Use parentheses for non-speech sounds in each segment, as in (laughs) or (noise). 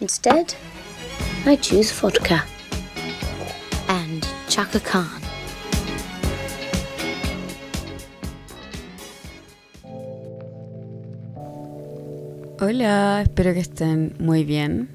Instead, I choose vodka. And Chaka Khan. Hola, espero que estén muy bien.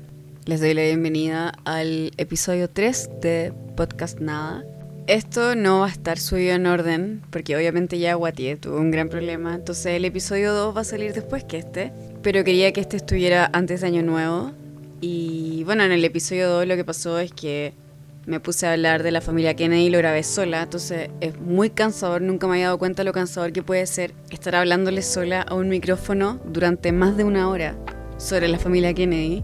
Les doy la bienvenida al episodio 3 de Podcast Nada. Esto no va a estar subido en orden, porque obviamente ya Guatier tuvo un gran problema, entonces el episodio 2 va a salir después que este, pero quería que este estuviera antes de Año Nuevo. Y bueno, en el episodio 2 lo que pasó es que me puse a hablar de la familia Kennedy y lo grabé sola, entonces es muy cansador, nunca me había dado cuenta lo cansador que puede ser estar hablándole sola a un micrófono durante más de una hora sobre la familia Kennedy.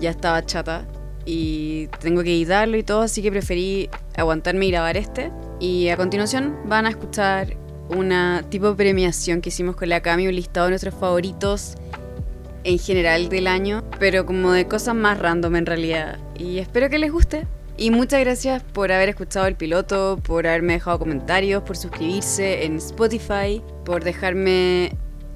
Ya estaba chata y tengo que editarlo y todo, así que preferí aguantarme y grabar este. Y a continuación van a escuchar una tipo de premiación que hicimos con la Cami, un listado de nuestros favoritos en general del año, pero como de cosas más random en realidad. Y espero que les guste. Y muchas gracias por haber escuchado el piloto, por haberme dejado comentarios, por suscribirse en Spotify, por dejarme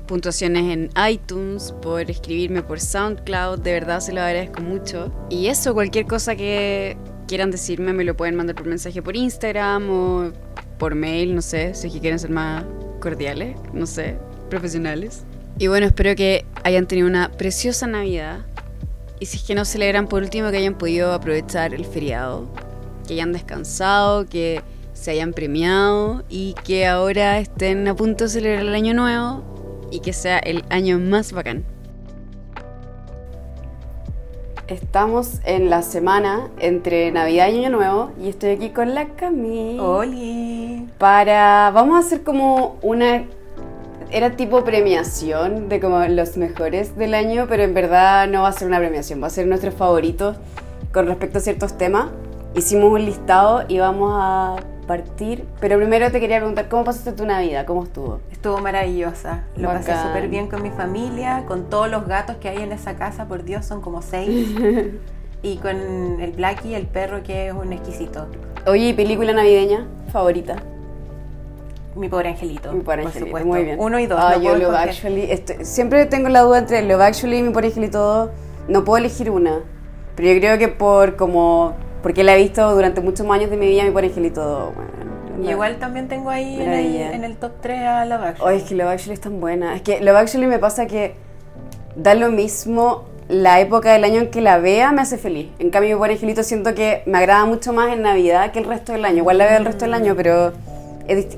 puntuaciones en iTunes, por escribirme por SoundCloud, de verdad se lo agradezco mucho. Y eso, cualquier cosa que quieran decirme me lo pueden mandar por mensaje por Instagram o por mail, no sé, si es que quieren ser más cordiales, no sé, profesionales. Y bueno, espero que hayan tenido una preciosa Navidad. Y si es que no celebran, por último, que hayan podido aprovechar el feriado, que hayan descansado, que se hayan premiado y que ahora estén a punto de celebrar el año nuevo y que sea el año más bacán. Estamos en la semana entre Navidad y Año Nuevo y estoy aquí con la Cami. ¡Oli! Para. Vamos a hacer como una. Era tipo premiación de como los mejores del año, pero en verdad no va a ser una premiación, va a ser nuestros favoritos con respecto a ciertos temas. Hicimos un listado y vamos a partir. Pero primero te quería preguntar, ¿cómo pasaste tu Navidad? ¿Cómo estuvo? Estuvo maravillosa. Lo pasé Bacán. súper bien con mi familia, con todos los gatos que hay en esa casa, por Dios, son como seis. (laughs) y con el Blackie, el perro, que es un exquisito. Oye, ¿y película navideña favorita? Mi pobre angelito. Mi pobre angelito, muy bien. Uno y dos. Ah, no yo Love. Actually. estoy- siempre tengo la duda entre Love Actually y mi pobre angelito 2. No puedo elegir una. Pero yo creo que por como. Porque la he visto durante muchos años de mi vida, mi pobre angelito 2. bueno, Y igual también tengo ahí en el, Maravilla. en el top 3 a la Backstreet. Oye, es que Love Actually es tan buena. Es que Love Actually me pasa que da lo mismo la época del año en que la vea, me hace feliz. En cambio, mi pobre angelito siento que me agrada mucho más en Navidad que el resto del año. Igual la veo el resto del año, pero es dist-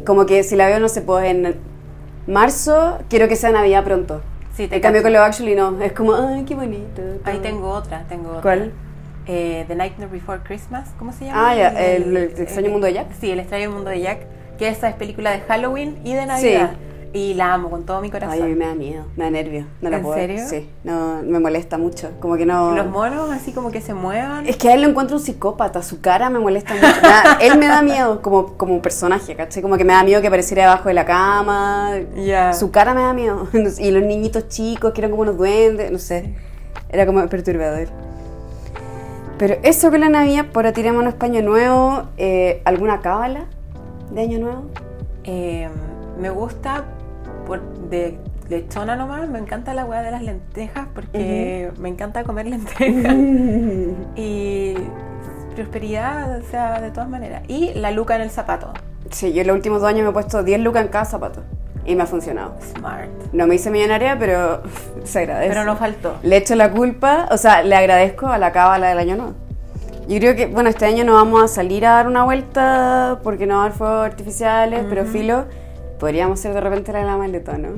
como que si la veo, no sé, pues en marzo, quiero que sea Navidad pronto. Sí, te En cambio, con Love Actually no. Es como, ay, qué bonito. Ahí todo. tengo otra, tengo otra. ¿Cuál? Eh, The Nightmare Before Christmas, ¿cómo se llama? Ah, ya, el- el extraño mundo de Jack. Sí, El extraño mundo de Jack, que esa es película de Halloween y de Navidad. Y la amo con todo mi corazón. Ay, a mí me da miedo, me da nervio. No la ¿En puedo ver. serio? Sí, no, me molesta mucho. Como que no. Los monos así como que se muevan. Es que a él lo encuentro un psicópata, su cara me molesta mucho. Me da- (laughs) él me da miedo como, como personaje, ¿cachai? Como que me da miedo que apareciera debajo de la cama. Ya. Su cara me da miedo. (laughs) Y los niñitos chicos que eran como unos duendes, no sé. Era como perturbador. Pero eso con la Navidad, por tirémonos paño nuevo, eh, ¿alguna cábala de año nuevo? Eh, me gusta por de lechona nomás, me encanta la hueá de las lentejas porque me encanta comer lentejas. (laughs) y prosperidad, o sea, de todas maneras. Y la luca en el zapato. Sí, yo en los últimos dos años me he puesto 10 lucas en cada zapato. Y me ha funcionado. Smart. No me hice millonaria, pero (laughs) se agradece. Pero no faltó. Le echo la culpa, o sea, le agradezco a la cábala del año nuevo. Yo creo que, bueno, este año no vamos a salir a dar una vuelta porque no va a haber fuegos artificiales, pero filo, podríamos hacer de repente la de la maleta, ¿no?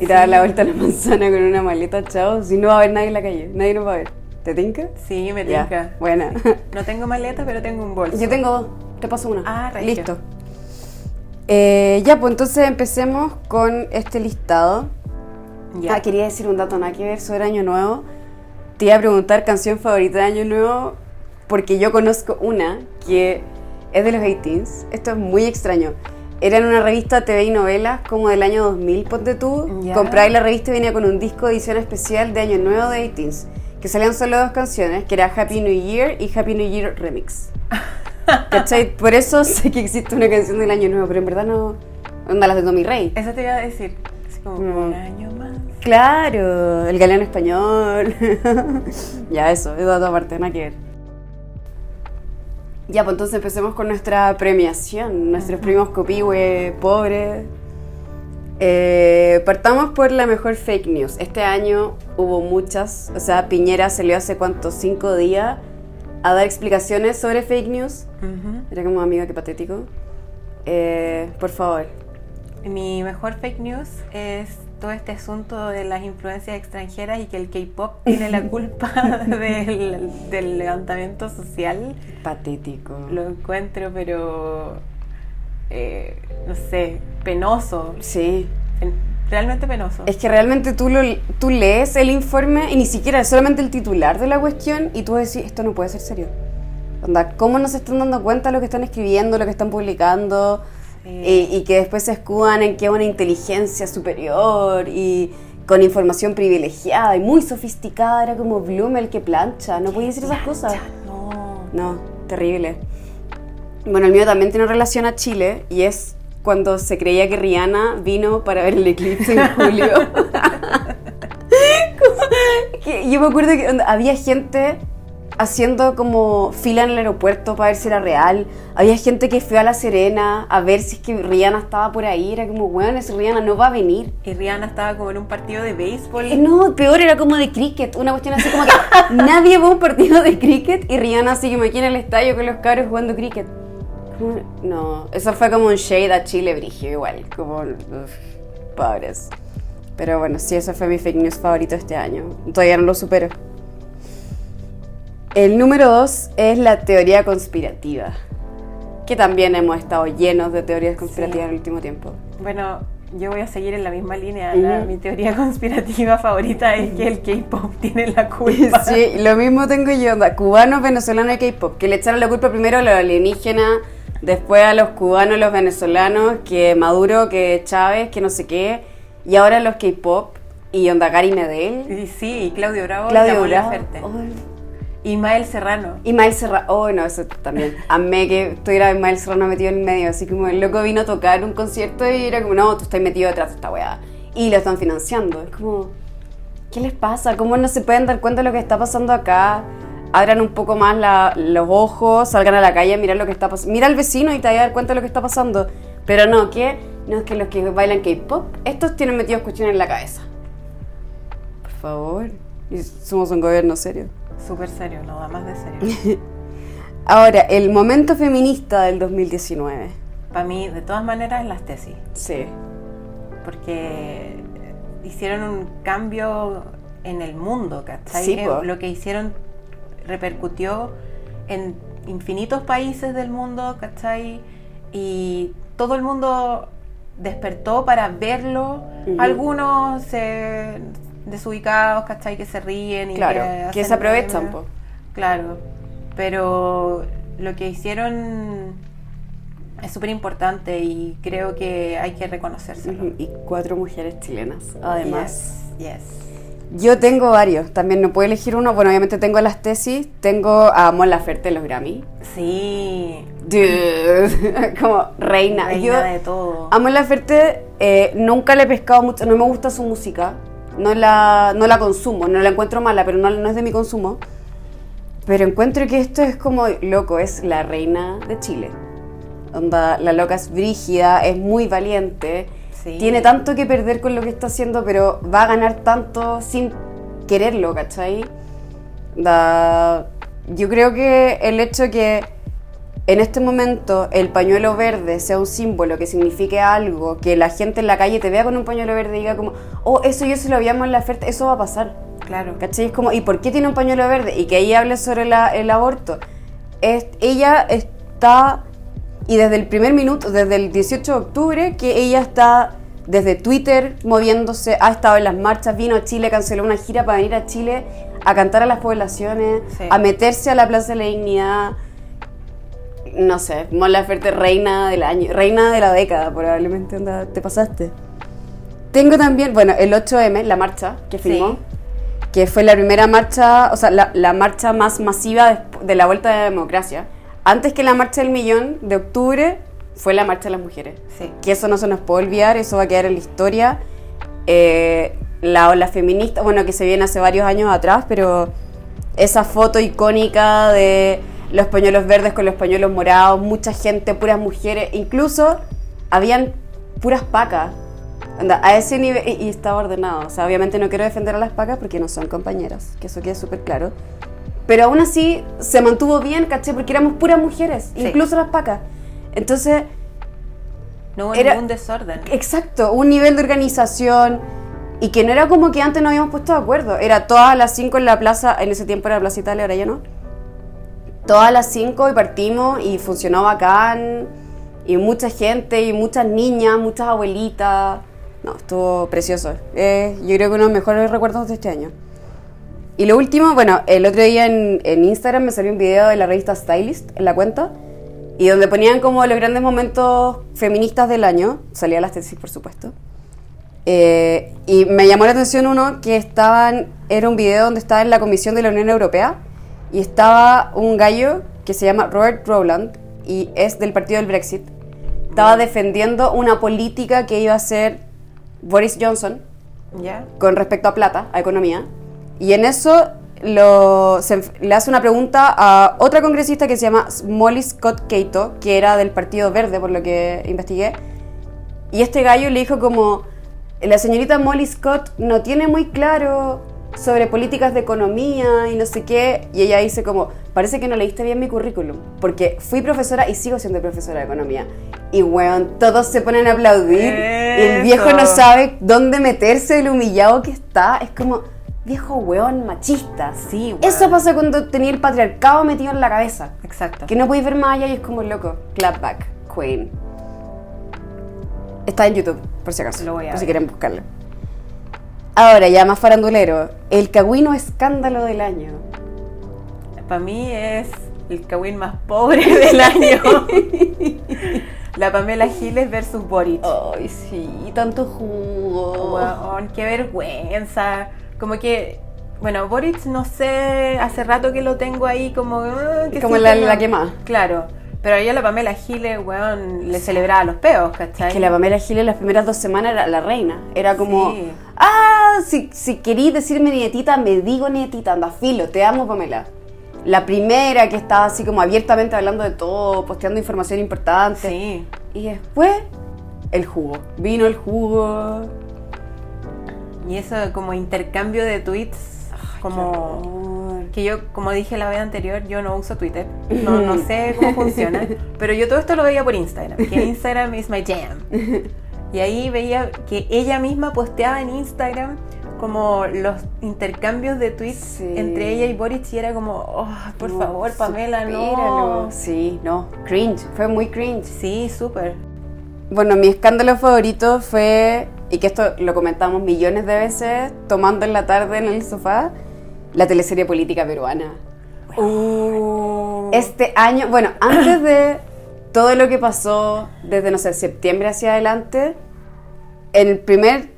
Y dar la vuelta a la (laughs) manzana con una maleta, chao, si no va a haber nadie en la calle, nadie nos va a ver. ¿Te tinca? Sí, me Ya, tinca. buena. No tengo maleta, pero tengo un bolso. Yo tengo dos, te paso una. Ah, regio. Listo. Eh, ya, pues entonces empecemos con este listado. Ya. Ah, quería decir un dato nada que ver sobre Año Nuevo. Te iba a preguntar canción favorita de Año Nuevo porque yo conozco una que es de los 18s. Esto es muy extraño. Era en una revista TV y novelas como del año 2000, ponte tú. Ya. Compráis la revista y venía con un disco de edición especial de Año Nuevo de 18s. Que salían solo dos canciones, que era Happy New Year y Happy New Year Remix. (laughs) ¿Cachai? Por eso sé que existe una canción del Año Nuevo, pero en verdad no... Onda las de Tommy Rey. Eso te iba a decir. como Mm. un año más. Claro, el galeón español. (laughs) ya, eso, es dato aparte, nada que ver. Ya, pues entonces empecemos con nuestra premiación. Nuestros primos copihue pobres. Eh, partamos por la mejor fake news. Este año hubo muchas. O sea, Piñera salió hace cuánto, cinco días a dar explicaciones sobre fake news. Ujú. Era como amiga, qué patético. Eh, por favor. Mi mejor fake news es todo este asunto de las influencias extranjeras y que el K-pop tiene la culpa (laughs) del, del levantamiento social. Patético. Lo encuentro, pero eh, no sé, penoso. Sí. Realmente penoso. Es que realmente tú, lo, tú lees el informe y ni siquiera es solamente el titular de la cuestión y tú decís, esto no puede ser serio. Onda, ¿cómo no se están dando cuenta de lo que están escribiendo, lo que están publicando? Sí. Y, y que después se escudan en que es una inteligencia superior y con información privilegiada y muy sofisticada, era como Bloom el que plancha, no podía decir esas cosas. No. No, terrible. Bueno, el mío también tiene relación a Chile y es cuando se creía que Rihanna vino para ver el eclipse en julio. (laughs) (laughs) Yo me acuerdo que había gente haciendo como fila en el aeropuerto para ver si era real. Había gente que fue a La Serena a ver si es que Rihanna estaba por ahí. Era como, bueno, ese Rihanna no va a venir. Y Rihanna estaba como en un partido de béisbol. Eh, No, peor era como de cricket, una cuestión así como que (laughs) nadie va a un partido de cricket y Rihanna así como aquí en el estadio con los cabros jugando cricket. Como- No, eso fue como un shade a Chile brigio igual, como uf, pobres. Pero bueno, sí, eso fue mi fake news favorito este año. Todavía no lo supero. El número dos es la teoría conspirativa, que también hemos estado llenos de teorías conspirativas en el último tiempo. Bueno, yo voy a seguir en la misma línea. La- mi teoría (laughs) conspirativa favorita es que el K-pop (laughs) tiene la culpa. (laughs) Sí, lo mismo tengo yo, cubanos, venezolanos y K-pop, que le echaron la culpa primero a los alienígenas, después a los cubanos, los venezolanos, que Maduro, que Chávez, que no sé qué, y ahora los K-pop, y onda Gary Medel, Y sí, y Claudio Bravo y Claudio la Mon Bravo, Laferte. ay, Y Mael Serrano. y Mael Serrano, oh no, eso también, amé que estuviera Mael Serrano metido en medio, así como el loco vino a tocar un concierto y era como, no, tú estás metido detrás de esta weá, y lo están financiando, es como... ¿Qué les pasa? ¿Cómo no se pueden dar cuenta de lo que está pasando acá? Abran un poco más la- los ojos, salgan a la calle mirar lo que está pasando. Mira al vecino y te vas a dar cuenta de lo que está pasando. Pero no, ¿qué? No es que los que bailan K-pop, estos tienen metidos cuestiones en la cabeza. Por favor. Y somos un gobierno serio. Súper serio, no da más de serio. (laughs) Ahora, el momento feminista del 2019. Para mí, de todas maneras, las tesis. Sí. Porque hicieron un cambio en el mundo, ¿cachai? Sí, Eh. Lo que hicieron repercutió en infinitos países del mundo, ¿cachai? Y todo el mundo despertó para verlo. Algunos se desubicados, ¿cachai? Que se ríen y Claro, que, que se aprovechan, po. Claro, pero lo que hicieron es súper importante y creo que hay que reconocérselo. Y cuatro mujeres chilenas, además. Yes, yes. Yo tengo varios, también no puedo elegir uno. Bueno, obviamente tengo las tesis, tengo a Mon Laferte en los Grammy. Sí, Dude, (laughs) como reina. reina Yo de todo. a Mon Laferte eh, nunca le he pescado mucho, no me gusta su música, no la, no la consumo, no la encuentro mala, pero no, no es de mi consumo. Pero encuentro que esto es como, loco, es la reina de Chile. Onda, la loca es brígida, es muy valiente. Sí. Tiene tanto que perder con lo que está haciendo, pero va a ganar tanto sin quererlo, ¿cachai? Da- Yo creo que el hecho que en este momento el pañuelo verde sea un símbolo que signifique algo, que la gente en la calle te vea con un pañuelo verde y diga como, oh, eso yo se lo habíamos en la oferta, eso va a pasar. Claro. ¿Cachai? Es como, ¿y por qué tiene un pañuelo verde? Y que ella hable sobre la- el aborto. Es, ella está, y desde el primer minuto, desde el 18 de octubre, que ella está desde Twitter moviéndose, ha estado en las marchas, vino a Chile, canceló una gira para venir a Chile a cantar a las poblaciones, Sí. a meterse a la Plaza de la Dignidad. No sé, Mon Laferte, reina del año, reina de la década, probablemente, onda, te pasaste. Tengo también, bueno, el 8M, la marcha que Sí. filmó, que fue la primera marcha, o sea, la, la marcha más masiva desp- de la vuelta de la democracia. Antes que la marcha del millón de octubre, fue la marcha de las mujeres. Sí. Que eso no se nos puede olvidar, eso va a quedar en la historia. eh, la ola feminista, bueno, que se viene hace varios años atrás, pero esa foto icónica de los pañuelos verdes con los pañuelos morados, mucha gente, puras mujeres, incluso habían puras pacas. Anda, a ese nivel, y, y estaba ordenado. O sea, obviamente no quiero defender a las pacas porque no son compañeras, que eso quede súper claro. Pero aún así se mantuvo bien, ¿caché? Porque éramos puras mujeres, Sí. incluso las pacas. Entonces, No hubo Era- ningún desorden. Exacto, un nivel de organización y que no era como que antes no habíamos puesto de acuerdo. Era todas las 5 en la plaza, en ese tiempo era la Plaza Italia, ahora ya no. Todas las 5 y partimos y funcionó bacán. Y mucha gente, y muchas niñas, muchas abuelitas. No, estuvo precioso. Yo creo que uno de los mejores recuerdos de este año. Y lo último, bueno, el otro día en, en Instagram me salió un video de la revista Stylist en la cuenta y donde ponían como los grandes momentos feministas del año, salía las tesis por supuesto. Eh, y me llamó la atención uno que estaban, era un video donde estaba en la Comisión de la Unión Europea y estaba un gallo que se llama Robert Rowland y es del partido del Brexit. Estaba defendiendo una política que iba a hacer Boris Johnson con respecto a plata, a economía. Y en eso lo, se enf- le hace una pregunta a otra congresista que se llama Molly Scott Cato, que era del Partido Verde, por lo que investigué. Y este gallo le dijo como, la señorita Molly Scott no tiene muy claro sobre políticas de economía y no sé qué. Y ella dice como, parece que no leíste bien mi currículum, porque fui profesora y sigo siendo profesora de economía. Y weón, todos se ponen a aplaudir. Y el viejo no Eso. sabe dónde meterse del humillado que está. Es como, viejo weón machista. Sí, weón. Eso pasa cuando tenía el patriarcado metido en la cabeza. Exacto. Que no podéis ver más allá y es como loco. Clapback, Queen. Está en YouTube, por si acaso. Lo voy a por si ver. quieren buscarlo. Ahora, ya más farandulero. El cagüino escándalo del año. Para mí es el Kawin más pobre (laughs) del año. (laughs) La Pamela Giles versus Boric. Ay, sí, tanto jugo. Qué vergüenza. Como que, bueno, Boric no sé, hace rato que lo tengo ahí como... ah, que Como la- que la quemada. Claro. Pero ahí a la Pamela Giles, weón, le celebraba los peos, ¿cachai? Que la Pamela Giles las primeras dos semanas era la reina. Era como, Sí. ah, si, si querís decirme nietita, me digo nietita, anda filo, te amo Pamela. La primera que estaba así como abiertamente hablando de todo, posteando información importante. Sí. Y después, el jugo. Vino el jugo. Y eso como intercambio de tweets, como... Que yo, como dije la vez anterior, yo no uso Twitter, no, no (laughs) sé cómo funciona, pero yo todo esto lo veía por Instagram, que Instagram is my jam. Y ahí veía que ella misma posteaba en Instagram como los intercambios de tweets Sí. entre ella y Boric y era como, oh, por No, favor, Pamela, supéralo. no. Sí, no. Cringe. Fue muy cringe. Sí, súper. Bueno, mi escándalo favorito fue, y que esto lo comentamos millones de veces, tomando en la tarde en el sofá, la teleserie política peruana. Uh, Este año, bueno, antes de todo lo que pasó desde, no sé, septiembre hacia adelante, en el primer,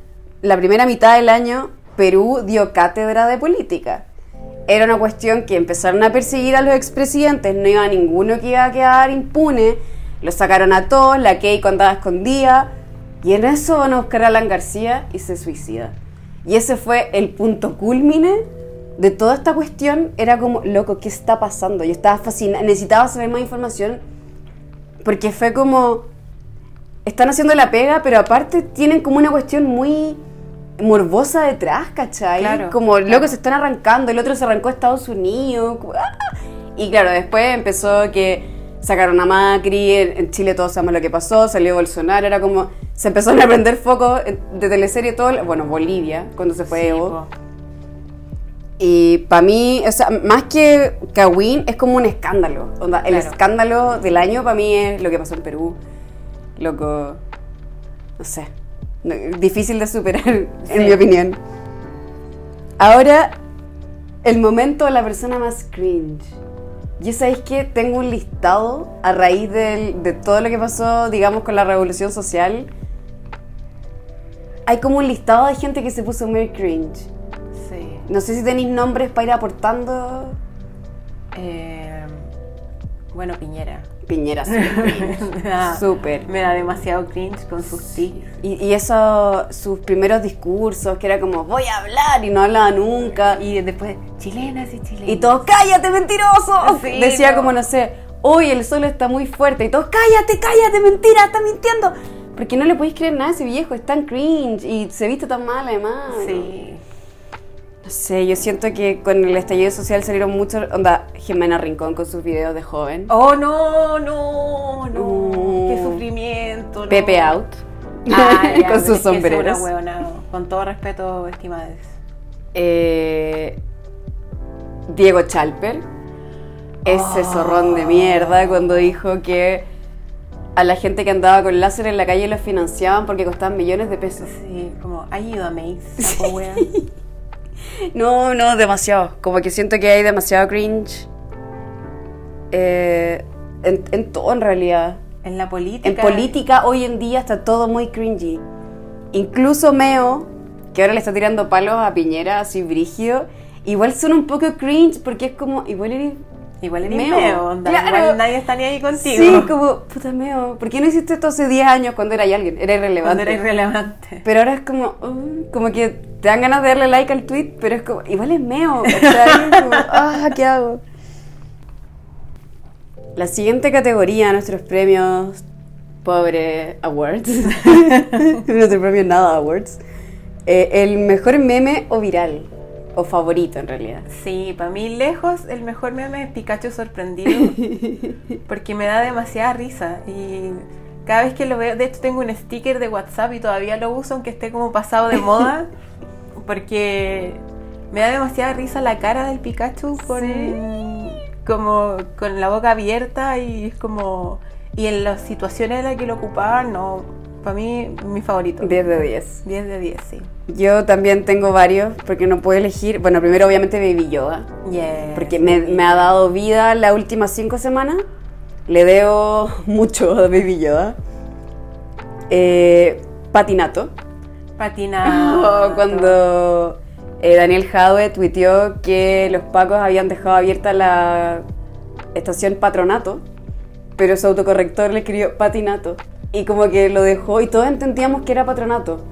la primera mitad del año, Perú dio cátedra de política. Era una cuestión que empezaron a perseguir a los expresidentes, no iba ninguno que iba a quedar impune, los sacaron a todos, la Keiko andaba escondida, y en eso van a buscar a Alan García y se suicida. Y ese fue el punto culmine de toda esta cuestión. Era como, loco, ¿qué está pasando? Yo estaba fascinada, necesitaba saber más información, porque fue como, están haciendo la pega, pero aparte tienen como una cuestión muy morbosa detrás, ¿cachai? Claro, como, claro. loco, se están arrancando, el otro se arrancó a Estados Unidos. ¡ah! Y claro, después empezó que sacaron a Macri, en, en Chile todos sabemos lo que pasó, salió Bolsonaro, era como, se empezaron a prender foco de teleserie todo, bueno, Bolivia, cuando se fue sí, Evo. po. Y para mí, o sea, más que Kawin, es como un escándalo. Onda, el Claro. escándalo del año para mí es lo que pasó en Perú. Loco, no sé, difícil de superar, (laughs) en Sí. mi opinión. Ahora, el momento de la persona más cringe. Yo sabéis que tengo un listado a raíz del- de todo lo que pasó, digamos, con la revolución social. Hay como un listado de gente que se puso muy cringe. No sé si tenéis nombres para ir aportando. Eh, bueno, Piñera. Piñera (laughs) sí, cringe. Me da- Súper. Me da demasiado cringe con sus tics. Y, y eso, sus primeros discursos, que era como, voy a hablar, y no hablaba nunca. Y después, chilenas y chilenos. Y todos, cállate, mentiroso. Sí, Decía no. como, no sé, hoy el sol está muy fuerte. Y todos, cállate, cállate, mentira, está mintiendo. Porque no le podéis creer nada a ese viejo, es tan cringe y se viste tan mal además. Sí. No sé, yo siento que con el estallido social salieron muchos, onda, Jimena Rincón con sus videos de joven. Oh, no, no, no. Uh. Qué sufrimiento. no. Pepe Out. Ah, (laughs) ya, con sus sombreros. huevona, Con todo respeto, estimadas. Eh, Diego Chalper, ese Oh. zorrón de mierda, cuando dijo que a la gente que andaba con láser en la calle los financiaban porque costaban millones de pesos. Sí, como, ayúdame, (laughs) saco wea. (laughs) No, no, demasiado. Como que siento que hay demasiado cringe. Eh, en, en todo en realidad. En la política. En política hoy en día está todo muy cringy. Incluso Meo, que ahora le está tirando palos a Piñera, así brígido, igual son un poco cringe porque es como, igual eres... Igual eres Meo. meo, onda, Claro. Igual nadie está ni ahí contigo. Sí, como, puta Meo, ¿por qué no hiciste esto hace 10 años cuando era alguien? Era irrelevante. Cuando era irrelevante. Pero ahora es como, uh, como que te dan ganas de darle like al tweet, pero es como, igual es meo, ¿cachai? Como, (laughs) ah, ¿qué hago? La siguiente categoría, nuestros premios Pobre Awards, (laughs) (laughs) nuestro premio Nada Awards, eh, el mejor meme o viral, o favorito en realidad. Sí, para mí lejos el mejor meme es Pikachu sorprendido. (laughs) porque me da demasiada risa. Y cada vez que lo veo, de hecho tengo un sticker de WhatsApp y todavía lo uso aunque esté como pasado de moda. (laughs) Porque me da demasiada risa la cara del Pikachu con, como, con la boca abierta y es como... Y en las situaciones en las que lo ocupaban, no, para mí mi favorito. 10 de 10. 10 de 10, sí. Yo también tengo varios, porque no puedo elegir. Bueno, primero obviamente Baby Yoda. Yes, Porque me, me ha dado vida las últimas cinco semanas. Le debo (laughs) mucho a Baby Yoda. Eh, patinato. Patinado. (laughs) Cuando eh, Daniel Jadwe tuiteó que los pacos habían dejado abierta la estación Patronato, pero su autocorrector le escribió Patinato. Y como que lo dejó y todos entendíamos que era Patronato.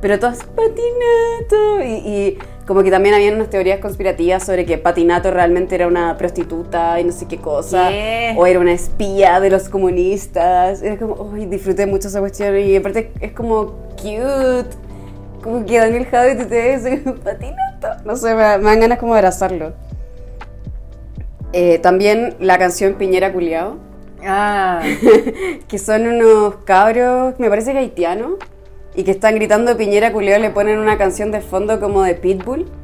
Pero todos, Patinato. Y, y como que también habían unas teorías conspirativas sobre que Patinato realmente era una prostituta y no sé qué cosa. ¿Qué? O era una espía de los comunistas. Era como, uy, disfruté mucho esa cuestión. Y aparte es como cute. Como que Daniel Jadwe te eso, Patinato. No sé, me, me dan ganas como de abrazarlo. Eh, también la canción Piñera Culeado Ah, (laughs) que son unos cabros, me parece que haitianos, y que están gritando Piñera Culeo, le ponen una canción de fondo como de Pitbull. (laughs)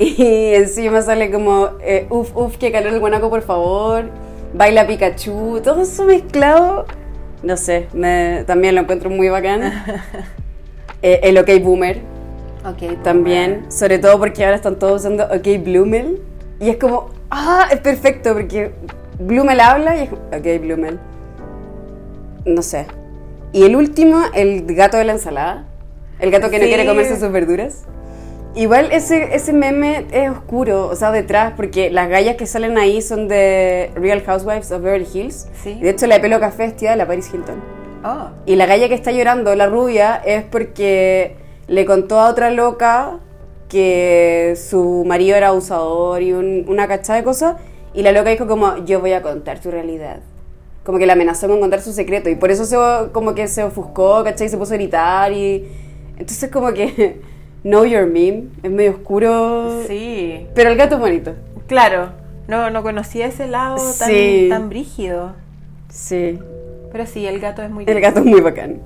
Y encima sale como, eh, uf, uf, que calor el guanaco, por favor. Baila Pikachu, todo eso mezclado. No sé, me- también lo encuentro muy bacán. (laughs) Eh, el OK Boomer ok. también, sobre todo porque ahora están todos usando OK Blumel. Y es como, ah, es perfecto, porque Blumel habla y es como, OK Blumel. No sé. Y el último, el gato de la ensalada. El gato que no quiere comerse sus verduras. Igual ese, ese meme es oscuro, o sea, detrás, porque las gallas que salen ahí son de Real Housewives of Beverly Hills. Sí. De hecho, la de pelo café es tía de la Paris Hilton. Oh, Y la galla que está llorando, la rubia, es porque le contó a otra loca que su marido era abusador y un- una cachada de cosas. Y la loca dijo como, yo voy a contar tu realidad. Como que la amenazó con contar su secreto. Y por eso se, como que se ofuscó, ¿cachai? Y se puso a gritar y... Entonces como que... (laughs) Know your meme. Es medio oscuro. sí. Pero el gato es bonito. Claro. No, no conocía ese lado tan, Sí. tan brígido. Sí. Pero sí, el gato es muy El gato es muy bacán.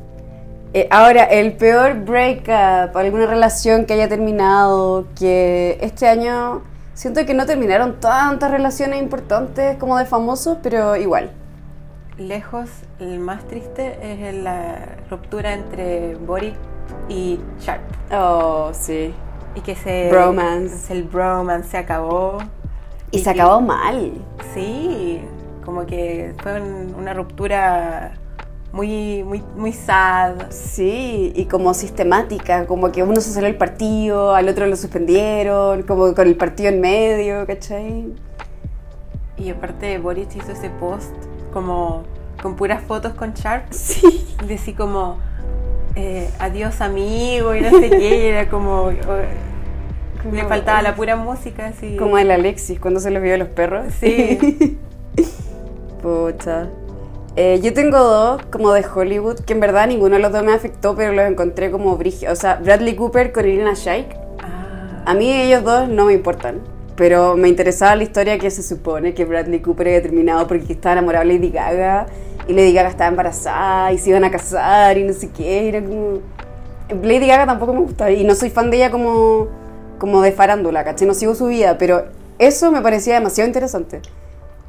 Eh, ahora, el peor breakup, alguna relación que haya terminado, que este año siento que no terminaron tantas relaciones importantes como de famosos, pero igual. Lejos, el más triste es la ruptura entre Boric y Sharp. Oh, sí. Y que se... Bromance. El bromance se acabó. Y se que- acabó mal. Sí, como que fue un- una ruptura muy, muy, muy sad. Sí, y como sistemática, como que uno se salió del partido, al otro lo suspendieron, como con el partido en medio, ¿cachai? Y aparte Boric hizo ese post como con puras fotos con Sharp. Sí. Decía como, eh, adiós amigo y no sé qué, era como... o- le faltaba la pura música, así. Como el Alexis cuando se los vio a los perros. Sí. (laughs) Pucha. Eh, yo tengo dos como de Hollywood, que en verdad ninguno de los dos me afectó, pero los encontré como brígidos. O sea, Bradley Cooper con Irina Shayk. Ah, A mí ellos dos no me importan. Pero me interesaba la historia que se supone que Bradley Cooper había terminado porque estaba enamorado de Lady Gaga. Y Lady Gaga estaba embarazada y se iban a casar y no sé qué. Era como... Lady Gaga tampoco me gusta y no soy fan de ella como, como de farándula, ¿cachai? No sigo su vida, pero eso me parecía demasiado interesante.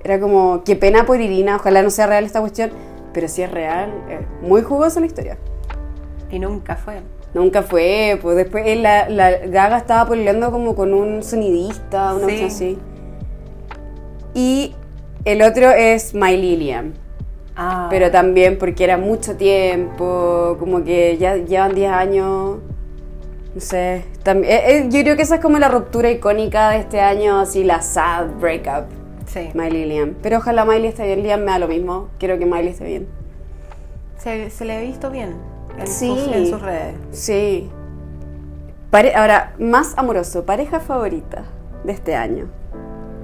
Era como, qué pena por Irina, ojalá no sea real esta cuestión, pero si es real, es muy jugosa la historia. y nunca fue. Nunca fue, pues después él, la, la Gaga estaba peleando como con un sonidista, una Sí. cosa así. Y el otro es My Lilian, Ah, pero también porque era mucho tiempo, como que ya llevan 10 años, no sé. tam- eh, eh, yo creo que esa es como la ruptura icónica de este año, así la sad breakup, sí. My Lilian. Pero ojalá Miley esté bien, Liam me da lo mismo, quiero que Miley esté bien. Se, se le ha visto bien en, Sí. sus, en sus redes. Sí. Pare- Ahora, más amoroso, pareja favorita de este año.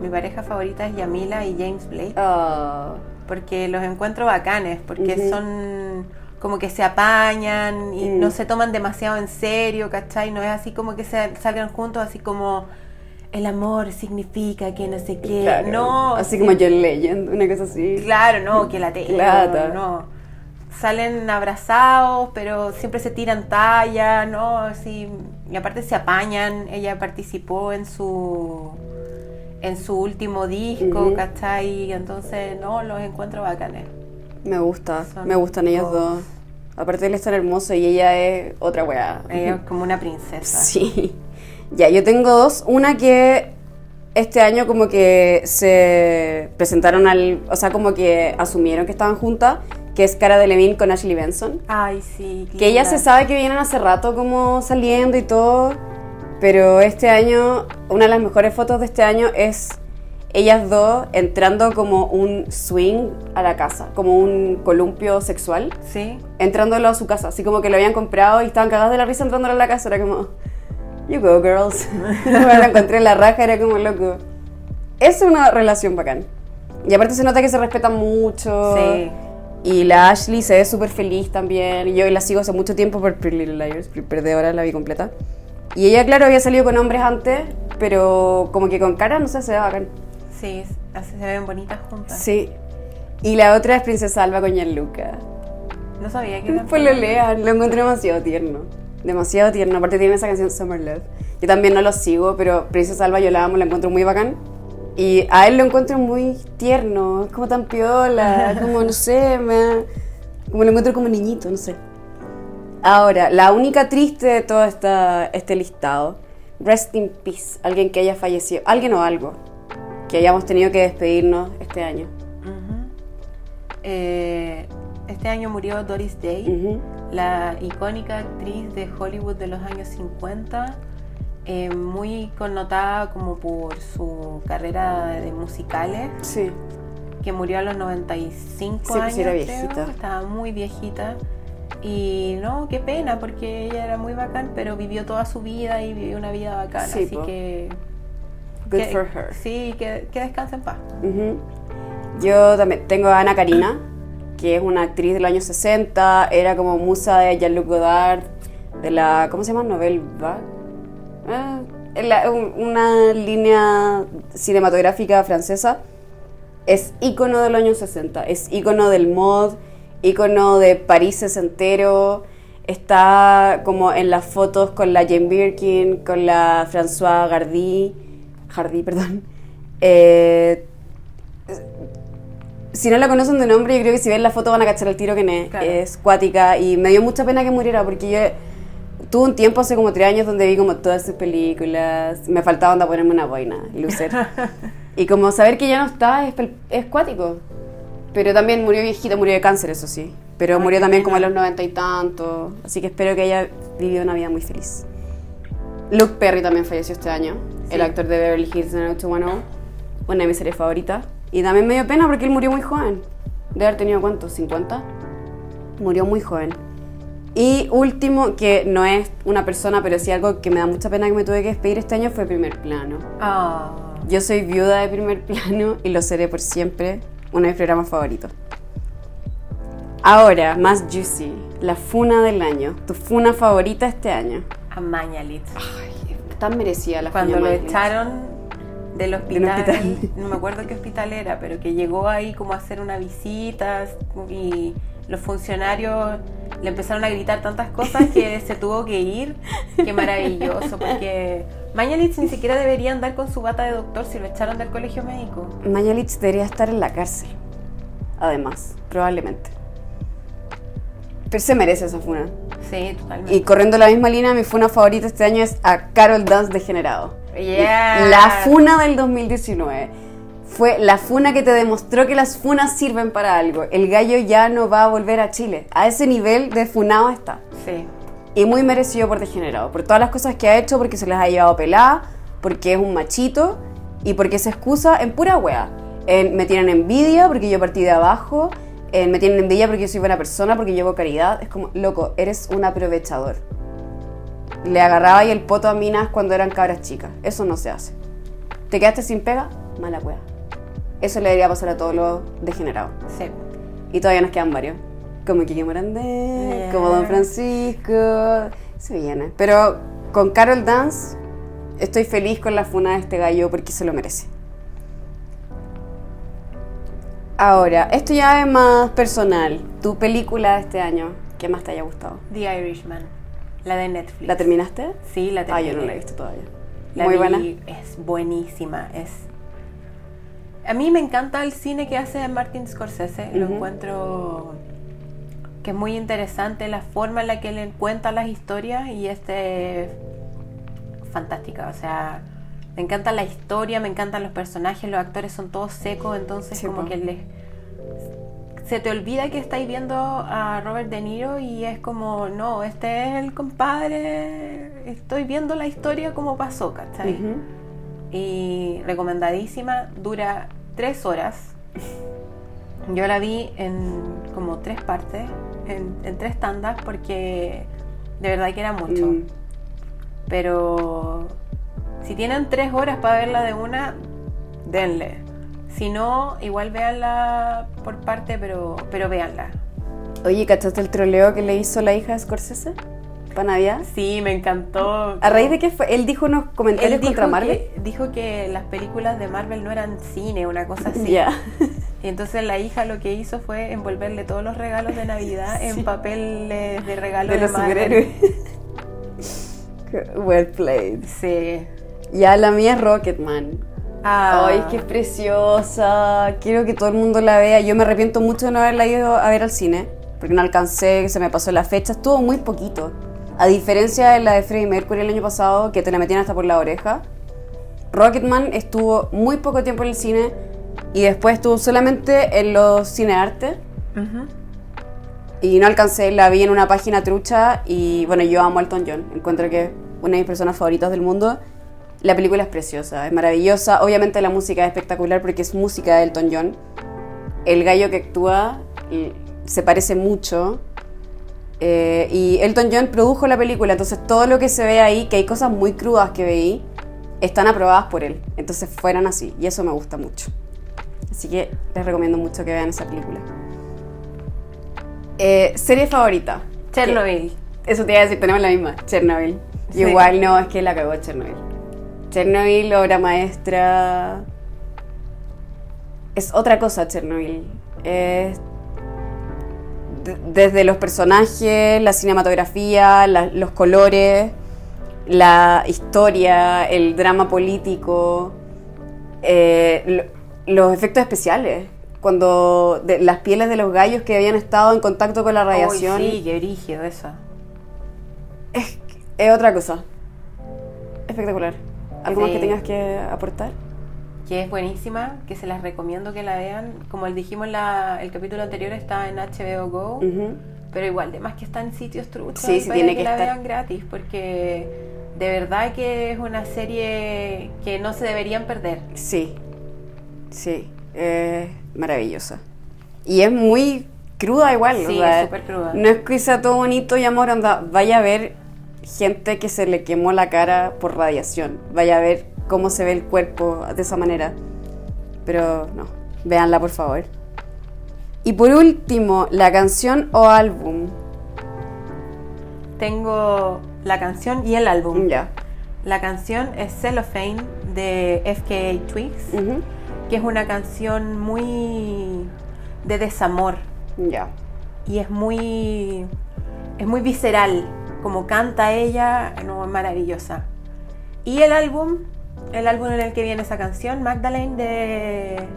Mi pareja favorita es Yamila y James Blake. Ah, porque los encuentro bacanes, porque son como que se apañan y Mm. no se toman demasiado en serio, ¿cachai? No es así como que se salgan juntos, así como el amor significa que no sé qué. claro. No, Así sí. como John Legend, una cosa así. Claro, no, que la tengo, Plata. no. Salen abrazados, pero siempre se tiran talla, ¿no? Así, y aparte se apañan. Ella participó en su en su último disco. ¿cachai? Entonces, no, los encuentro bacanes. Me gusta, Son me gustan ellos dos. dos. Aparte él es tan hermoso y ella es otra weá. Ella es (laughs) como una princesa. Sí. Ya, yo tengo dos. Una que este año como que se presentaron al... O sea, como que asumieron que estaban juntas, que es Cara de Levine con Ashley Benson. Ay, sí. Que ella se sabe que vienen hace rato como saliendo y todo, pero este año, una de las mejores fotos de este año es ellas dos entrando como un swing a la casa, como un columpio sexual, Sí. entrándolo a su casa, así como que lo habían comprado y estaban cagadas de la risa entrándolo a la casa, era como, you go girls, (laughs) (laughs) la encontré en la raja, era como loco. Es una relación bacán. Y aparte se nota que se respetan mucho. Sí. Y la Ashley se ve súper feliz también. Yo la sigo hace mucho tiempo por Pretty Little Liars, perdí ahora la vi completa. Y ella, claro, había salido con hombres antes, pero como que con cara, no sé, se ve bacán. Sí, así se ven bonitas juntas. Sí. Y la otra es Princesa Alba con Gianluca. No sabía que (laughs) era Pues lo lean, lo encontré demasiado tierno. Demasiado tierno. Aparte tiene esa canción Summer Love. Yo también no lo sigo, pero Princesa Alba yo la amo, la encuentro muy bacán. Y a él lo encuentro muy tierno, es como tan piola, (laughs) como no sé, me, como lo encuentro como niñito, no sé. Ahora, la única triste de todo esta, este listado, Rest in Peace, alguien que haya fallecido, alguien o algo, que hayamos tenido que despedirnos este año. Ujú. Eh, este año murió Doris Day, Ujú. La icónica actriz de Hollywood de los años 50, eh, muy connotada como por su carrera de musicales, Sí. que murió a los 95 Sí, pues años. era creo. Estaba muy viejita. Y no, qué pena, porque ella era muy bacán, pero vivió toda su vida y vivió una vida bacana. Sí, así po. que. Good que- for her. Sí, que, que descanse en paz. Yo también tengo a Ana Karina, que es una actriz de los años 60, era como musa de Jean-Luc Godard, de la, ¿cómo se llama? Vague. Ah, un- una línea cinematográfica francesa. Es ícono de los años 60, es ícono del mod, ícono de París sesentero. Está como en las fotos con la Jane Birkin, con la François Hardy, Hardy, perdón. Eh, si no la conocen de nombre, yo creo que si ven la foto van a cachar el tiro que es. Claro. Es cuática y me dio mucha pena que muriera porque yo tuve un tiempo hace como tres años donde vi como todas sus películas. Me faltaba onda ponerme una boina, lucer. (laughs) y como saber que ya no está es, es cuático. Pero también murió viejita, murió de cáncer, eso sí. Pero Ay, murió también como a los noventa y tantos. Así que espero que haya vivido una vida muy feliz. Luke Perry también falleció este año. Sí. El actor de Beverly Hills 90210. Una de mis series favoritas. Y también me dio pena porque él murió muy joven. Debe haber tenido cuánto, 50. Murió muy joven. Y último, que no es una persona, pero sí algo que me da mucha pena que me tuve que despedir este año, fue primer plano. Ah. Yo soy viuda de primer plano y lo seré por siempre. Uno de mis programas favoritos. Ahora, más juicy, la funa del año. Tu funa favorita este año. A Mañalit. Tan merecida la Cuando funa lo echaron del hospital, hospital. no me acuerdo qué hospital era, pero que llegó ahí como a hacer una visita y los funcionarios le empezaron a gritar tantas cosas que (laughs) se tuvo que ir. Qué maravilloso, porque Mañalich ni siquiera debería andar con su bata de doctor si lo echaron del colegio médico. Mañalich debería estar en la cárcel. Además, probablemente. Pero se merece esa funa. Sí, totalmente. Y corriendo la misma línea, mi funa favorita este año es a Carol Dance Degenerado. Yeah. La funa del 2019. Fue la funa que te demostró que las funas sirven para algo. El gallo ya no va a volver a Chile. A ese nivel de funado está. Sí. Y muy merecido por degenerado. Por todas las cosas que ha hecho, porque se las ha llevado pelada, porque es un machito y porque se excusa en pura wea. En, me tienen envidia porque yo partí de abajo. en me tienen envidia porque yo soy buena persona, porque llevo caridad. Es como, loco, eres un aprovechador. Le agarraba ahí el poto a minas cuando eran cabras chicas. Eso no se hace. ¿Te quedaste sin pega? Mala wea. Eso le debería pasar a todos los degenerados. Sí. Y todavía nos quedan varios. Como Kiki Morandé, Yeah. como Don Francisco. Se viene. Pero con Carol Dance estoy feliz con la funa de este gallo porque se lo merece. Ahora, esto ya es más personal. Tu película de este año, ¿qué más te haya gustado? The Irishman. La de Netflix. ¿La terminaste? Sí, la Ah, terminé. yo no la he visto todavía. La Muy vi, buena. Es buenísima. Es... A mí me encanta el cine que hace Martin Scorsese. Lo encuentro que es muy interesante la forma en la que él cuenta las historias y este es fantástica. O sea, me encanta la historia, me encantan los personajes, los actores son todos secos, entonces Sí, como po. que les se te olvida que estáis viendo a Robert De Niro y es como, no, este es el compadre, estoy viendo la historia como pasó, ¿cachai? Y recomendadísima, dura tres horas. Yo la vi en como tres partes, en, en tres tandas, porque de verdad que era mucho. Mm. Pero si tienen tres horas para verla de una, denle. Si no, igual véanla por parte, pero, pero véanla. Oye, ¿cachaste el troleo que le hizo la hija de Scorsese? ¿Para Navidad? Sí, me encantó. ¿A raíz de qué fue? Él dijo unos comentarios Él dijo contra Marvel. que, dijo que las películas de Marvel no eran cine, una cosa así. Ya. Y entonces la hija lo que hizo fue envolverle todos los regalos de Navidad Sí. en papeles de regalo de de, los Marvel. (laughs) well played. Sí. Ya la mía es Rocketman. Ah, Ay, es que es preciosa. Quiero que todo el mundo la vea. Yo me arrepiento mucho de no haberla ido a ver al cine. Porque no alcancé, se me pasó la fecha. Estuvo muy poquito. A diferencia de la de Freddie Mercury el año pasado, que te la metían hasta por la oreja. Rocketman estuvo muy poco tiempo en el cine. Y después estuvo solamente en los cinearte. Ujú. Y no alcancé, la vi en una página trucha y bueno, yo amo a Elton John, encuentro que es una de mis personas favoritas del mundo. La película es preciosa, es maravillosa, obviamente la música es espectacular porque es música de Elton John. El gallo que actúa se parece mucho. Eh, y Elton John produjo la película, entonces todo lo que se ve ahí, que hay cosas muy crudas que veí, están aprobadas por él. Entonces fueron así, y eso me gusta mucho. Así que les recomiendo mucho que vean esa película. Eh, serie favorita. Chernobyl. Eso te iba a decir, tenemos la misma, Chernobyl. Sí. Igual no, es que la cagó Chernobyl. Chernobyl, obra maestra. Es otra cosa Chernobyl. Es de- desde los personajes, la cinematografía, la- los colores, la historia, el drama político, eh, lo- los efectos especiales. Cuando de- las pieles de los gallos que habían estado en contacto con la radiación Uy, sí, qué brígido eso. es, es otra cosa. Espectacular. ¿Algo más Sí. que tengas que aportar? Que es buenísima, que se las recomiendo que la vean. Como les dijimos en la- el capítulo anterior, está en HBO Go. Ujú. Pero igual, además que está en sitios truchos Sí, sí, para tiene que, que la estar. vean gratis, porque de verdad que es una serie que no se deberían perder. Sí, sí, es maravillosa. Y es muy cruda igual. o Sí, sea, es súper cruda. No es que sea todo bonito y amor, anda, vaya a ver gente que se le quemó la cara por radiación. Vaya a ver cómo se ve el cuerpo de esa manera. Pero no, véanla por favor. Y por último, la canción o álbum. Tengo la canción y el álbum. Ya. La canción es Cellophane de FKA Twigs, que es una canción muy de desamor Ya. y es muy es muy visceral, como canta ella, no, es maravillosa. Y el álbum, el álbum en el que viene esa canción, Magdalene de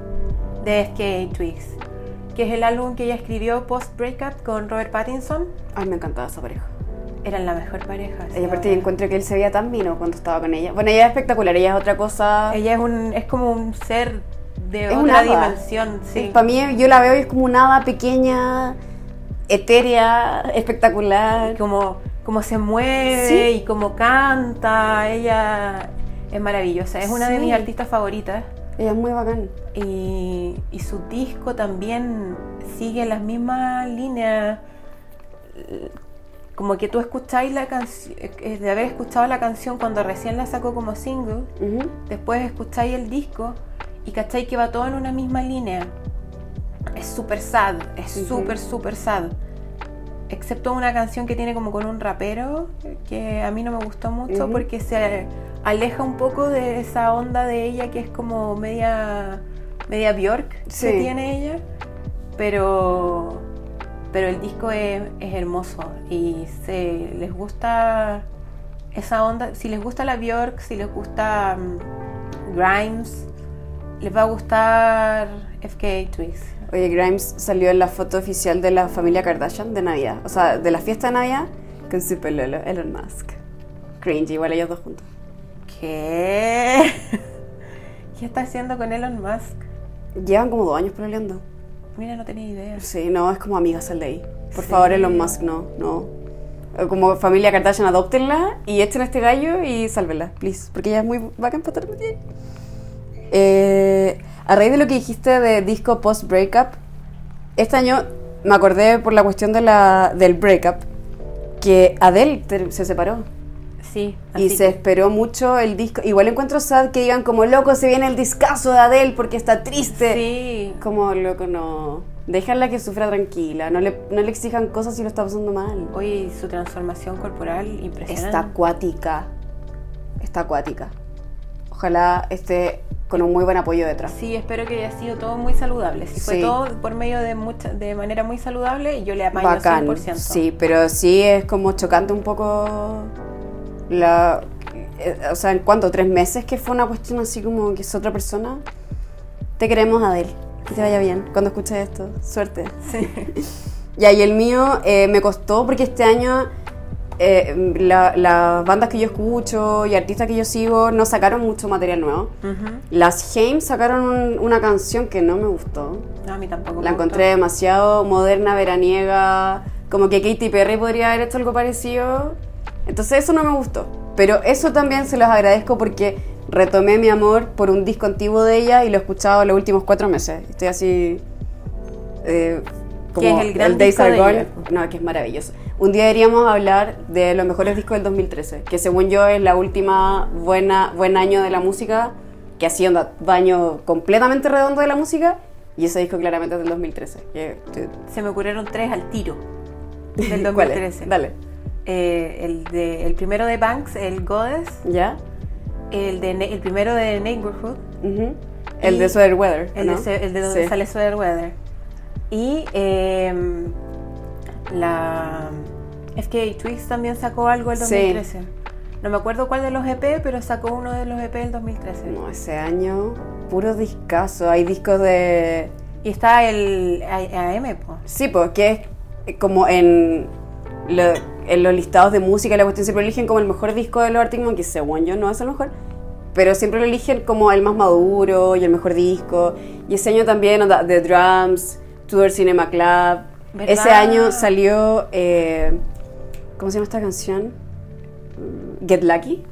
de FKA Twigs, que es el álbum que ella escribió post breakup con Robert Pattinson. Ay, me encantaba esa pareja. Eran la mejor pareja. Y aparte ahora. encuentro que él se veía tan vino cuando estaba con ella. Bueno, ella es espectacular, ella es otra cosa. Ella es un es como un ser de Es otra dimensión, sí. Para mí, yo la veo y es como una hada pequeña, etérea, espectacular. como, como se mueve Sí. y como canta, ella es maravillosa, es una de mis artistas favoritas Ella es muy bacán. y, y su disco también sigue las mismas líneas, como que tú escucháis la canción, de haber escuchado la canción cuando recién la sacó como single, después escucháis el disco y cacháis que va todo en una misma línea. Es súper sad, es Ujú. súper, súper sad. Excepto una canción que tiene como con un rapero, que a mí no me gustó mucho porque se aleja un poco de esa onda de ella que es como media, media Bjork Sí. que tiene ella. Pero, pero el disco es, es hermoso y se les gusta esa onda. Si les gusta la Bjork, si les gusta mm, Grimes, les va a gustar FKA Twigs. Oye, Grimes salió en la foto oficial de la familia Kardashian de Navidad. O sea, de la fiesta de Navidad con su pelolo, Elon Musk. Cringe, igual ellos dos juntos. ¿Qué? (laughs) ¿Qué está haciendo con Elon Musk? Llevan como dos años peleando. Mira, no tenía idea. Sí, no, es como amigas al ley. Por Sí. favor, Elon Musk, no, no. Eh, Como familia Kardashian, adoptenla y echen a este gallo y sálvenla, please. Porque ella es muy bacán para estar metida ahí. Eh, a raíz de lo que dijiste de disco post-breakup, este año me acordé por la cuestión de la, del breakup que Adele se separó. Sí, Y se que- esperó mucho el disco. Igual encuentro sad que digan como loco se viene el discazo de Adele porque está triste. Sí, Como loco, no. Déjala que sufra tranquila. No le, no le exijan cosas si lo está pasando mal. Oye, su transformación corporal impresionante. Está acuática. Está acuática. Ojalá esté con un muy buen apoyo detrás. Sí, espero que haya sido todo muy saludable. Si fue Sí. todo por medio de mucha, de manera muy saludable, yo le apaño Bacán. 100%. Sí, pero sí es como chocante un poco la. eh, O sea, ¿en cuánto? ¿Tres meses que fue una cuestión así como que es otra persona? Te queremos, Adel. Que te vaya bien cuando escuches esto. Suerte. Sí. Ya, (laughs) y el mío eh, me costó porque este año eh, la- las bandas que yo escucho y artistas que yo sigo no sacaron mucho material nuevo. Las James sacaron un- una canción que no me gustó. No, a mí tampoco. me La gustó. encontré demasiado moderna, veraniega, como que Katy Perry podría haber hecho algo parecido. Entonces eso no me gustó. Pero eso también se los agradezco porque retomé mi amor por un disco antiguo de ella y lo he escuchado los últimos cuatro meses. Estoy así... eh, como Que es el gran Days disco Are Gone. No, que es maravilloso. Un día deberíamos hablar de los mejores discos del 2013, que según yo es la última buena buen año de la música, que ha sido un baño completamente redondo de la música, y ese disco claramente es del 2013. que- que- Se me ocurrieron tres al tiro (laughs) del ¿Cuál es? 2013. Dale. Eh, el, de, el primero de Banks, el Goddess. ¿Ya? El, de, el primero de Neighborhood. El de Sweater Weather. El, ¿no? de, el de donde Sí. sale Sweater Weather. Y em, la FKA Twigs también sacó algo el Sí. 2013. No me acuerdo cuál de los EP, pero sacó uno de los EP del 2013. No, ese año, puro discazo. Hay discos de. Y está el AM, po. Sí, pues, que es como en, lo- en los listados de música, la cuestión siempre eligen como el mejor disco de los Arctic Monkeys, según yo no es el mejor, pero siempre lo eligen como el más maduro y el mejor disco. Y ese año también, The Drums, Tour Cinema Club. ¿Verdad? Ese año salió, eh, ¿cómo se llama esta canción? Mm, Get Lucky,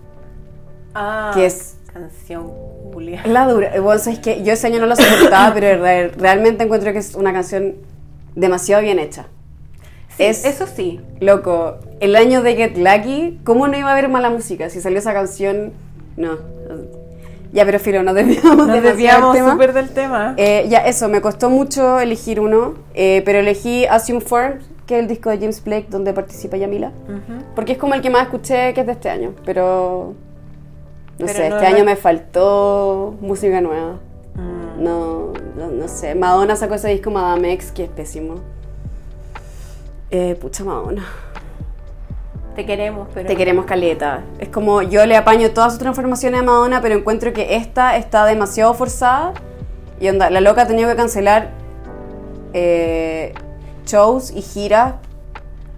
Ah, que es canción culia. La dura. Vos sabés que yo ese año no lo soportaba, pero re- realmente encuentro que es una canción demasiado bien hecha. Sí, Es- eso sí. Loco, el año de Get Lucky, ¿cómo no iba a haber mala música? Si salió esa canción, no. Ya, pero filo, nos desviamos Nos demasiado del desviamos tema. del tema. Eh, ya, eso, me costó mucho elegir uno, eh, pero elegí Assume Form, que es el disco de James Blake donde participa Yamila. Ujú. Porque es como el que más escuché que es de este año, pero... No Pero sé, no este es- año me faltó música nueva. Mm. No, no, no sé. Madonna sacó ese disco Madame X, que es pésimo. Eh, pucha Madonna. Te queremos, pero. Te queremos caleta. Es como yo le apaño todas sus transformaciones a Madonna, pero encuentro que esta está demasiado forzada. Y onda, la loca ha tenido que cancelar eh, shows y giras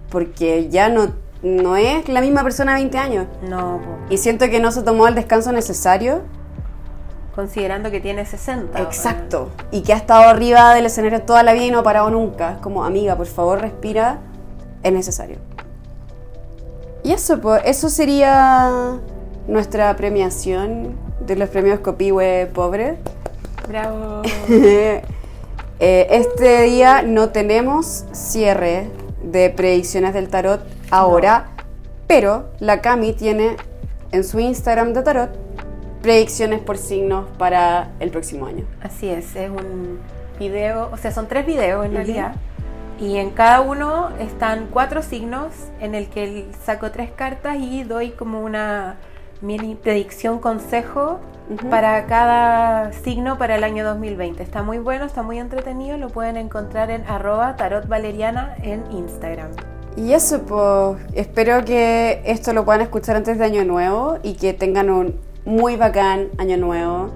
porque ya no, no es la misma persona de 20 años. No, po. Y siento que no se tomó el descanso necesario. considerando que tiene 60. Exacto. Y que ha estado arriba del escenario toda la vida y no ha parado nunca. Es como, amiga, por favor, respira. Es necesario. Y eso, pues, eso sería nuestra premiación de los premios Copihue Pobre. Bravo. (laughs) Eh, este día no tenemos cierre de predicciones del tarot ahora, pero la Cami tiene en su Instagram de tarot predicciones por signos para el próximo año. Así es, es un video, o sea, son tres videos en realidad. Y en cada uno están cuatro signos en el que saco tres cartas y doy como una mini predicción, consejo Ujú. para cada signo para el año 2020. Está muy bueno, está muy entretenido, lo pueden encontrar en arroba tarotvaleriana en Instagram. Y eso, pues, espero que esto lo puedan escuchar antes de Año Nuevo y que tengan un muy bacán Año Nuevo.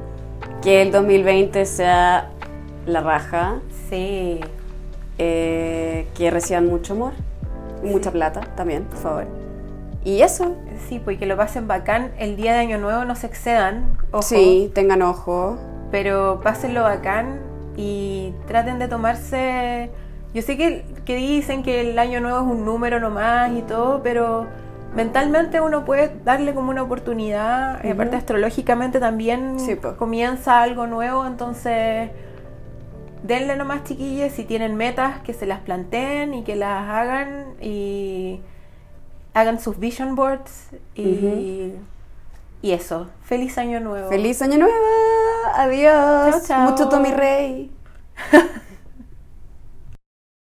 Que el 2020 sea la raja. Sí, eh, que reciban mucho amor y mucha plata también, por favor. Y eso, sí, pues que lo pasen bacán. El día de año nuevo no se excedan, ojo. sí, tengan ojo. pero pásenlo bacán y traten de tomarse... Yo sé que, que dicen que el año nuevo es un número nomás y todo, pero mentalmente uno puede darle como una oportunidad, y aparte astrológicamente también Sí, comienza algo nuevo, entonces denle nomás chiquillas si tienen metas que se las planteen y que las hagan y hagan sus vision boards y, y eso. Feliz año nuevo. ¡Feliz Año Nuevo! ¡Adiós! Chao, chao. Mucho Tommy Rey. (laughs)